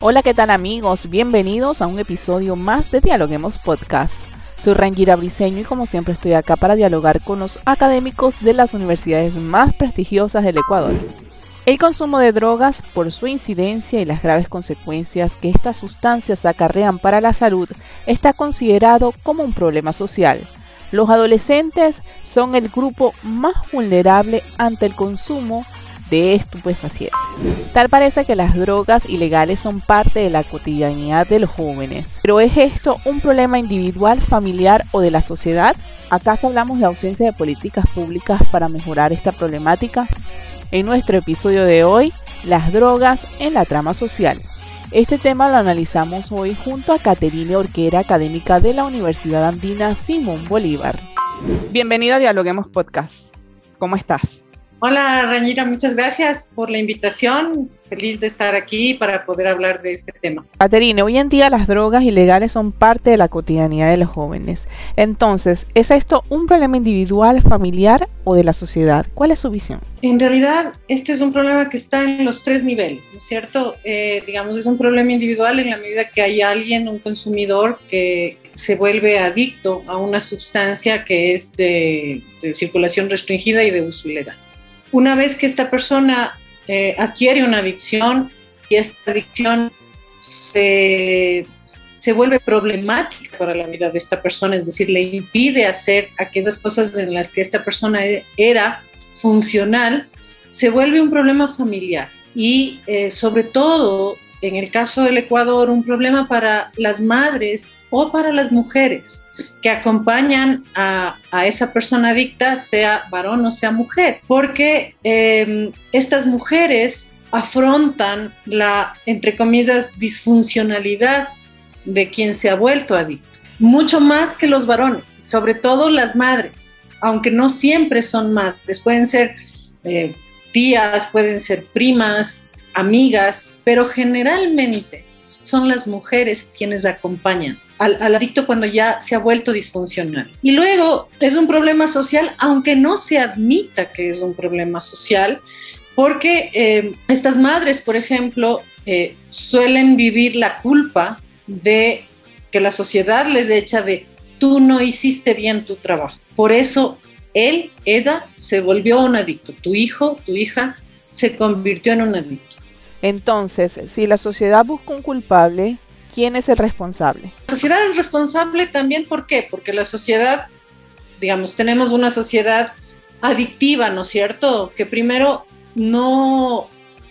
Hola, ¿qué tal amigos? Bienvenidos a un episodio más de Dialoguemos Podcast. Soy Rangira Briseño y como siempre estoy acá para dialogar con los académicos de las universidades más prestigiosas del Ecuador. El consumo de drogas, por su incidencia y las graves consecuencias que estas sustancias acarrean para la salud, está considerado como un problema social. Los adolescentes son el grupo más vulnerable ante el consumo de estupefacientes. Tal parece que las drogas ilegales son parte de la cotidianidad de los jóvenes. Pero ¿es esto un problema individual, familiar o de la sociedad? ¿Acaso hablamos de ausencia de políticas públicas para mejorar esta problemática? En nuestro episodio de hoy, las drogas en la trama social. Este tema lo analizamos hoy junto a Caterine Orquera, académica de la Universidad Andina Simón Bolívar. Bienvenida a Dialoguemos Podcast. ¿Cómo estás? Hola, Rañira, muchas gracias por la invitación. Feliz de estar aquí para poder hablar de este tema. Caterine, hoy en día las drogas ilegales son parte de la cotidianidad de los jóvenes. Entonces, ¿es esto un problema individual, familiar o de la sociedad? ¿Cuál es su visión? En realidad, este es un problema que está en los tres niveles, ¿no es cierto? Eh, digamos, es un problema individual en la medida que hay alguien, un consumidor, que se vuelve adicto a una sustancia que es de, de circulación restringida y de uso ilegal una vez que esta persona eh, adquiere una adicción y esta adicción se, se, vuelve problemática para la vida de esta persona, es decir, le impide hacer aquellas cosas en las que esta persona era funcional, se vuelve un problema familiar. Y eh, sobre todo en el caso del Ecuador, un problema para las madres o para las mujeres que acompañan a, esa persona adicta, sea varón o sea mujer, porque em, estas mujeres afrontan la, entre comillas, disfuncionalidad de quien se ha vuelto adicto, mucho más que los varones, sobre todo las madres, aunque no siempre son madres, pueden ser eh, tías, pueden ser primas, amigas, pero generalmente son las mujeres quienes acompañan al, adicto cuando ya se ha vuelto disfuncional. Y luego es un problema social, aunque no se admita que es un problema social, porque eh, estas madres, por ejemplo, eh, suelen vivir la culpa de que la sociedad les echa de tú no hiciste bien tu trabajo. Por eso él, ella, se volvió un adicto. Tu hijo, tu hija, se convirtió en un adicto. Entonces, si la sociedad busca un culpable, ¿quién es el responsable? La sociedad es responsable también, ¿por qué? Porque la sociedad, digamos, tenemos una sociedad adictiva, ¿no es cierto? Que primero no,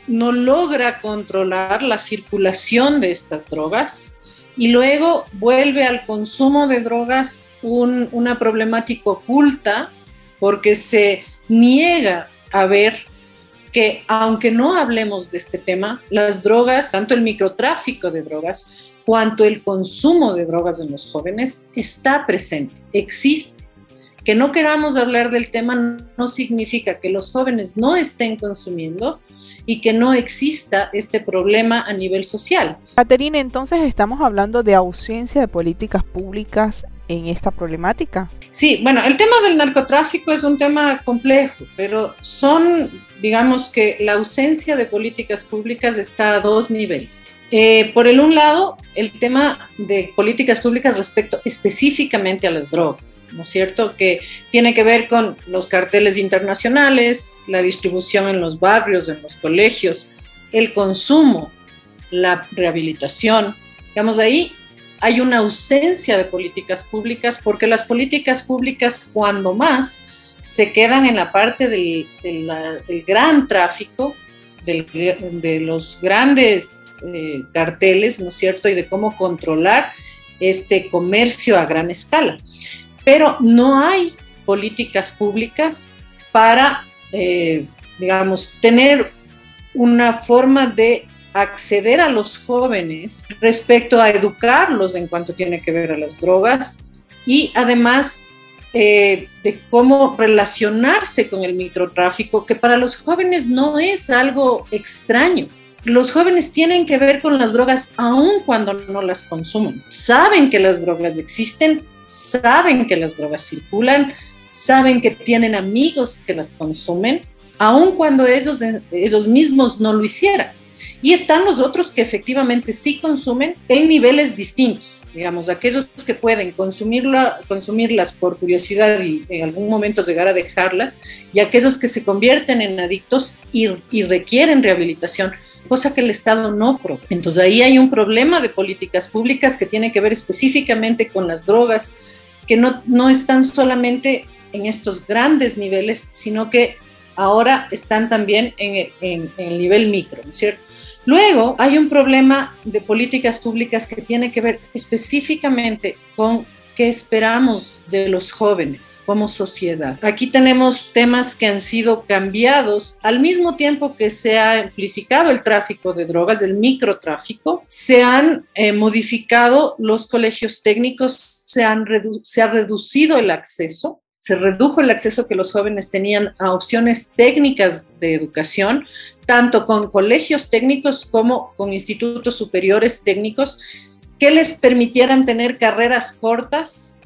no logra controlar la circulación de estas drogas y luego vuelve al consumo de drogas una problemática oculta porque se niega a ver que aunque no hablemos de este tema, las drogas, tanto el microtráfico de drogas cuanto el consumo de drogas en los jóvenes, está presente, existe. Que no queramos hablar del tema no significa que los jóvenes no estén consumiendo y que no exista este problema a nivel social. Caterina, entonces estamos hablando de ausencia de políticas públicas en esta problemática? Sí, bueno, el tema del narcotráfico es un tema complejo, pero son, digamos que la ausencia de políticas públicas está a dos niveles. Eh, por el un lado, el tema de políticas públicas respecto específicamente a las drogas, ¿no es cierto? Que tiene que ver con los carteles internacionales, la distribución en los barrios, en los colegios, el consumo, la rehabilitación. Digamos, ahí hay una ausencia de políticas públicas porque las políticas públicas, cuando más, se quedan en la parte del, gran tráfico, de los grandes eh, carteles, ¿no es cierto? Y de cómo controlar este comercio a gran escala. Pero no hay políticas públicas para, eh, digamos, tener una forma de acceder a los jóvenes respecto a educarlos en cuanto tiene que ver a las drogas y además eh, de cómo relacionarse con el microtráfico, que para los jóvenes no es algo extraño. Los jóvenes tienen que ver con las drogas aun cuando no las consumen. Saben que las drogas existen, saben que las drogas circulan, saben que tienen amigos que las consumen, aun cuando ellos, ellos mismos no lo hicieran. Y están los otros que efectivamente sí consumen en niveles distintos digamos, aquellos que pueden consumirla, consumirlas por curiosidad y en algún momento llegar a dejarlas, y aquellos que se convierten en adictos y, y requieren rehabilitación, cosa que el Estado no provee. Entonces ahí hay un problema de políticas públicas que tiene que ver específicamente con las drogas, que no, no están solamente en estos grandes niveles, sino que ahora están también en, en, en el nivel micro, ¿no es cierto? Luego hay un problema de políticas públicas que tiene que ver específicamente con qué esperamos de los jóvenes como sociedad. Aquí tenemos temas que han sido cambiados al mismo tiempo que se ha amplificado el tráfico de drogas, el microtráfico, se han eh, modificado los colegios técnicos, se, han se ha reducido el acceso se redujo el acceso que los jóvenes tenían a opciones técnicas de educación, tanto con colegios técnicos como con institutos superiores técnicos, que les permitieran tener carreras cortas,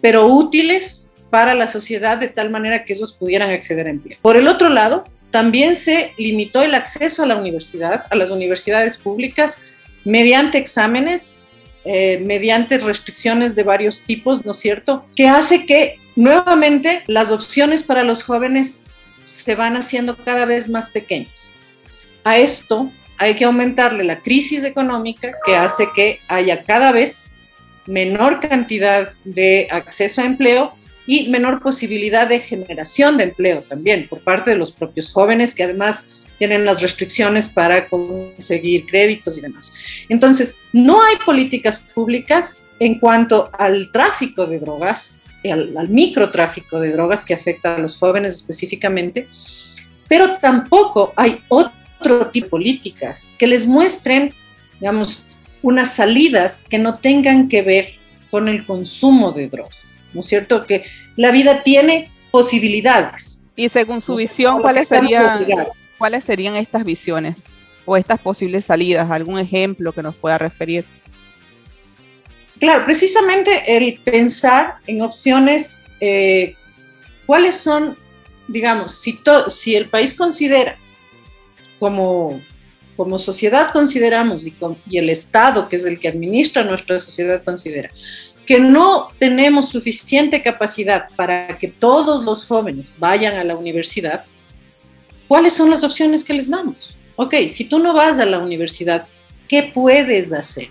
pero útiles para la sociedad de tal manera que ellos pudieran acceder a empleo. Por el otro lado, también se limitó el acceso a la universidad, a las universidades públicas, mediante exámenes, eh, mediante restricciones de varios tipos, ¿no es cierto? Que hace que nuevamente las opciones para los jóvenes se van haciendo cada vez más pequeñas. A esto hay que aumentarle la crisis económica que hace que haya cada vez menor cantidad de acceso a empleo y menor posibilidad de generación de empleo también por parte de los propios jóvenes que además tienen las restricciones para conseguir créditos y demás. Entonces, no hay políticas públicas en cuanto al tráfico de drogas al, microtráfico de drogas que afecta a los jóvenes específicamente, pero tampoco hay otro tipo de políticas que les muestren, digamos, unas salidas que no tengan que ver con el consumo de drogas, ¿no es cierto? Que la vida tiene posibilidades. Y según su visión, ¿cuáles serían, ¿cuáles serían estas visiones o estas posibles salidas? ¿Algún ejemplo que nos pueda referir? Claro, precisamente el pensar en opciones, eh, cuáles son, digamos, si, el país considera, como, como sociedad consideramos y el Estado, que es el que administra nuestra sociedad, considera, que no tenemos suficiente capacidad para que todos los jóvenes vayan a la universidad, ¿cuáles son las opciones que les damos? Ok, si tú no vas a la universidad, ¿qué puedes hacer?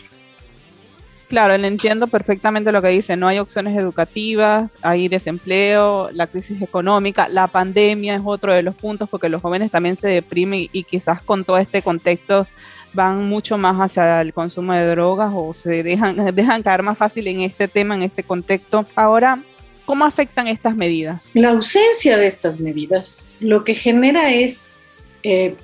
Claro, entiendo perfectamente lo que dice. No hay opciones educativas, hay desempleo, la crisis económica, la pandemia es otro de los puntos porque los jóvenes también se deprimen y quizás con todo este contexto van mucho más hacia el consumo de drogas o se dejan, dejan caer más fácil en este tema, en este contexto. Ahora, ¿cómo afectan estas medidas? La ausencia de estas medidas lo que genera es eh,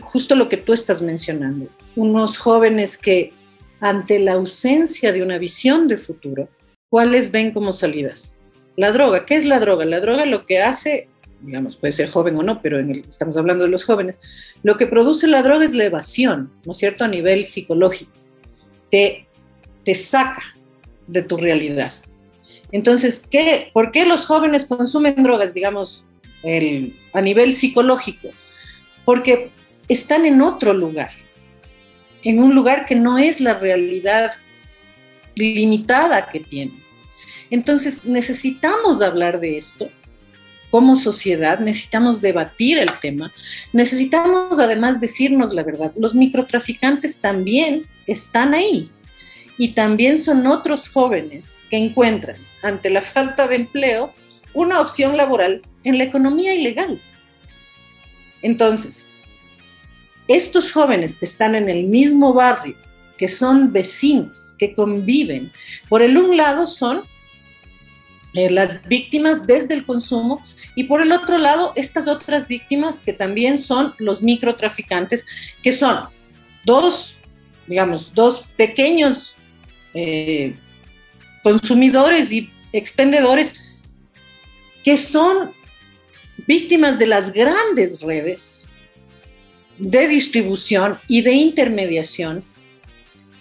justo lo que tú estás mencionando. Unos jóvenes que ante la ausencia de una visión de futuro, ¿cuáles ven como salidas? La droga, ¿qué es la droga? La droga lo que hace, digamos, puede ser joven o no, pero estamos hablando de los jóvenes, lo que produce la droga es la evasión, ¿no es cierto?, a nivel psicológico. Te, te saca de tu realidad. Entonces, ¿qué, ¿por qué los jóvenes consumen drogas, digamos, a nivel psicológico? Porque están en otro lugar en un lugar que no es la realidad limitada que tiene. Entonces necesitamos hablar de esto como sociedad, necesitamos debatir el tema, necesitamos además decirnos la verdad. Los microtraficantes también están ahí y también son otros jóvenes que encuentran ante la falta de empleo una opción laboral en la economía ilegal. Entonces, estos jóvenes que están en el mismo barrio, que son vecinos, que conviven, por el un lado son eh, las víctimas desde el consumo y por el otro lado estas otras víctimas que también son los microtraficantes, que son dos, digamos, dos pequeños eh, consumidores y expendedores que son víctimas de las grandes redes de distribución y de intermediación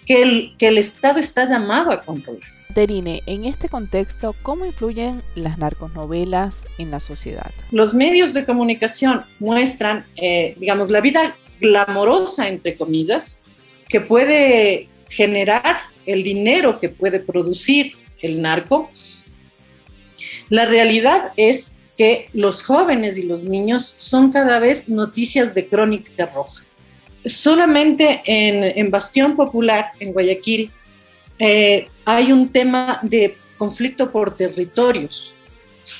que el, que el Estado está llamado a controlar. Terine, en este contexto, ¿cómo influyen las narconovelas en la sociedad? Los medios de comunicación muestran, eh, digamos, la vida glamorosa, entre comillas, que puede generar el dinero que puede producir el narco, la realidad es que los jóvenes y los niños son cada vez noticias de crónica roja. Solamente en, Bastión Popular, en Guayaquil, eh, hay un tema de conflicto por territorios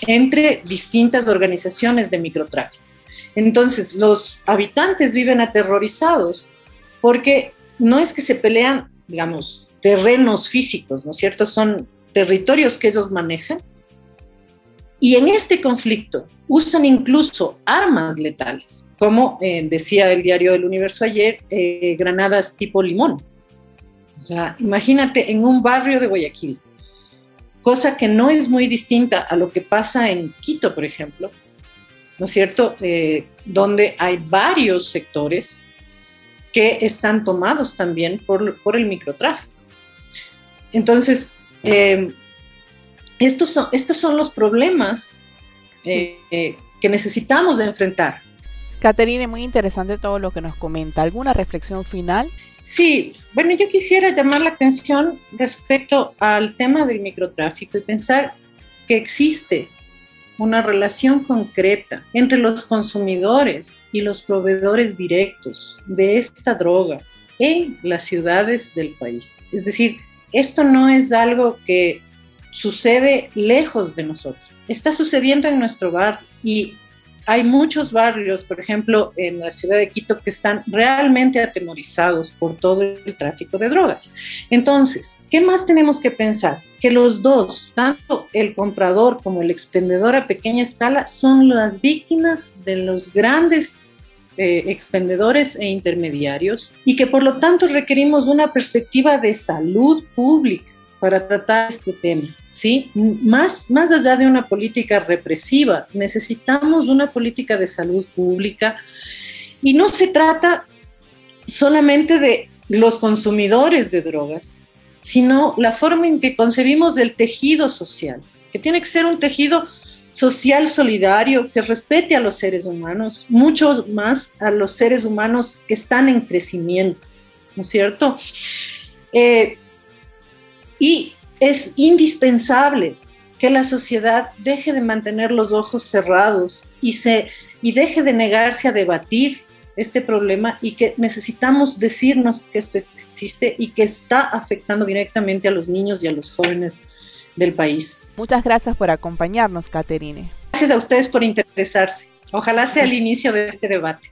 entre distintas organizaciones de microtráfico. Entonces, los habitantes viven aterrorizados porque no es que se pelean, digamos, terrenos físicos, ¿no es cierto? Son territorios que ellos manejan. Y en este conflicto usan incluso armas letales, como eh, decía el diario del Universo ayer, eh, granadas tipo limón. O sea, imagínate en un barrio de Guayaquil, cosa que no es muy distinta a lo que pasa en Quito, por ejemplo, ¿no es cierto? Eh, donde hay varios sectores que están tomados también por, el microtráfico. Entonces, estos, son, estos son los problemas eh, que necesitamos de enfrentar. Caterine, muy interesante todo lo que nos comenta. ¿Alguna reflexión final? Sí, bueno, yo quisiera llamar la atención respecto al tema del microtráfico y pensar que existe una relación concreta entre los consumidores y los proveedores directos de esta droga en las ciudades del país. Es decir, esto no es algo que sucede lejos de nosotros, está sucediendo en nuestro barrio y hay muchos barrios, por ejemplo, en la ciudad de Quito, que están realmente atemorizados por todo el tráfico de drogas. Entonces, ¿qué más tenemos que pensar? Que los dos, tanto el comprador como el expendedor a pequeña escala, son las víctimas de los grandes eh, expendedores e intermediarios y que por lo tanto requerimos una perspectiva de salud pública para tratar este tema, ¿sí? Más, más allá de una política represiva, necesitamos una política de salud pública y no se trata solamente de los consumidores de drogas, sino la forma en que concebimos el tejido social, que tiene que ser un tejido social solidario que respete a los seres humanos, mucho más a los seres humanos que están en crecimiento, ¿no es cierto? Eh, y es indispensable que la sociedad deje de mantener los ojos cerrados y, se, y deje de negarse a debatir este problema y que necesitamos decirnos que esto existe y que está afectando directamente a los niños y a los jóvenes del país. Muchas gracias por acompañarnos, Caterine. Gracias a ustedes por interesarse. Ojalá sea el inicio de este debate.